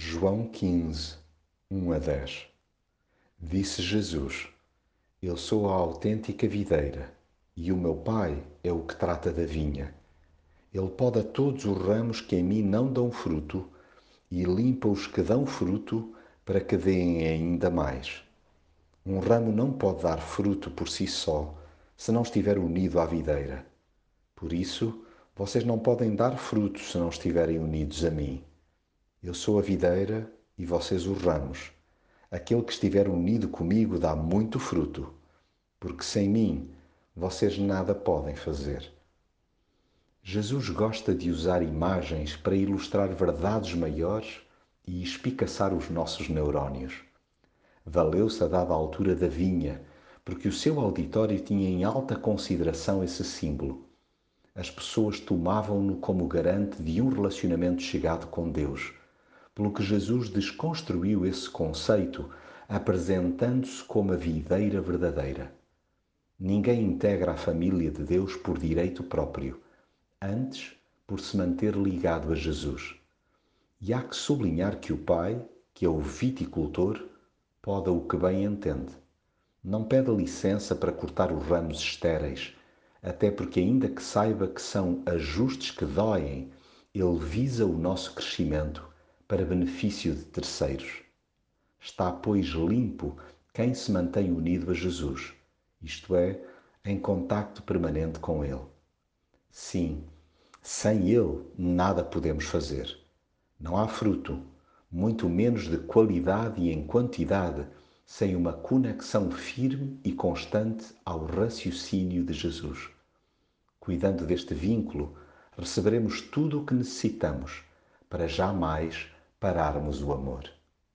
João 15, 1 a 10 Disse Jesus: Eu sou a autêntica videira, e o meu Pai é o que trata da vinha. Ele poda todos os ramos que em mim não dão fruto e limpa os que dão fruto para que deem ainda mais. Um ramo não pode dar fruto por si só se não estiver unido à videira. Por isso, vocês não podem dar fruto se não estiverem unidos a mim. Eu sou a videira e vocês os ramos. Aquele que estiver unido comigo dá muito fruto, porque sem mim vocês nada podem fazer. Jesus gosta de usar imagens para ilustrar verdades maiores e espicaçar os nossos neurónios. Valeu-se a dada altura da vinha, porque o seu auditório tinha em alta consideração esse símbolo. As pessoas tomavam-no como garante de um relacionamento chegado com Deus pelo que Jesus desconstruiu esse conceito, apresentando-se como a videira verdadeira. Ninguém integra a família de Deus por direito próprio, antes por se manter ligado a Jesus. E há que sublinhar que o Pai, que é o viticultor, poda o que bem entende. Não pede licença para cortar os ramos estéreis, até porque, ainda que saiba que são ajustes que doem, ele visa o nosso crescimento para benefício de terceiros. Está, pois, limpo quem se mantém unido a Jesus, isto é, em contacto permanente com Ele. Sim, sem Ele nada podemos fazer. Não há fruto, muito menos de qualidade e em quantidade, sem uma conexão firme e constante ao raciocínio de Jesus. Cuidando deste vínculo, receberemos tudo o que necessitamos para jamais pararmos o amor.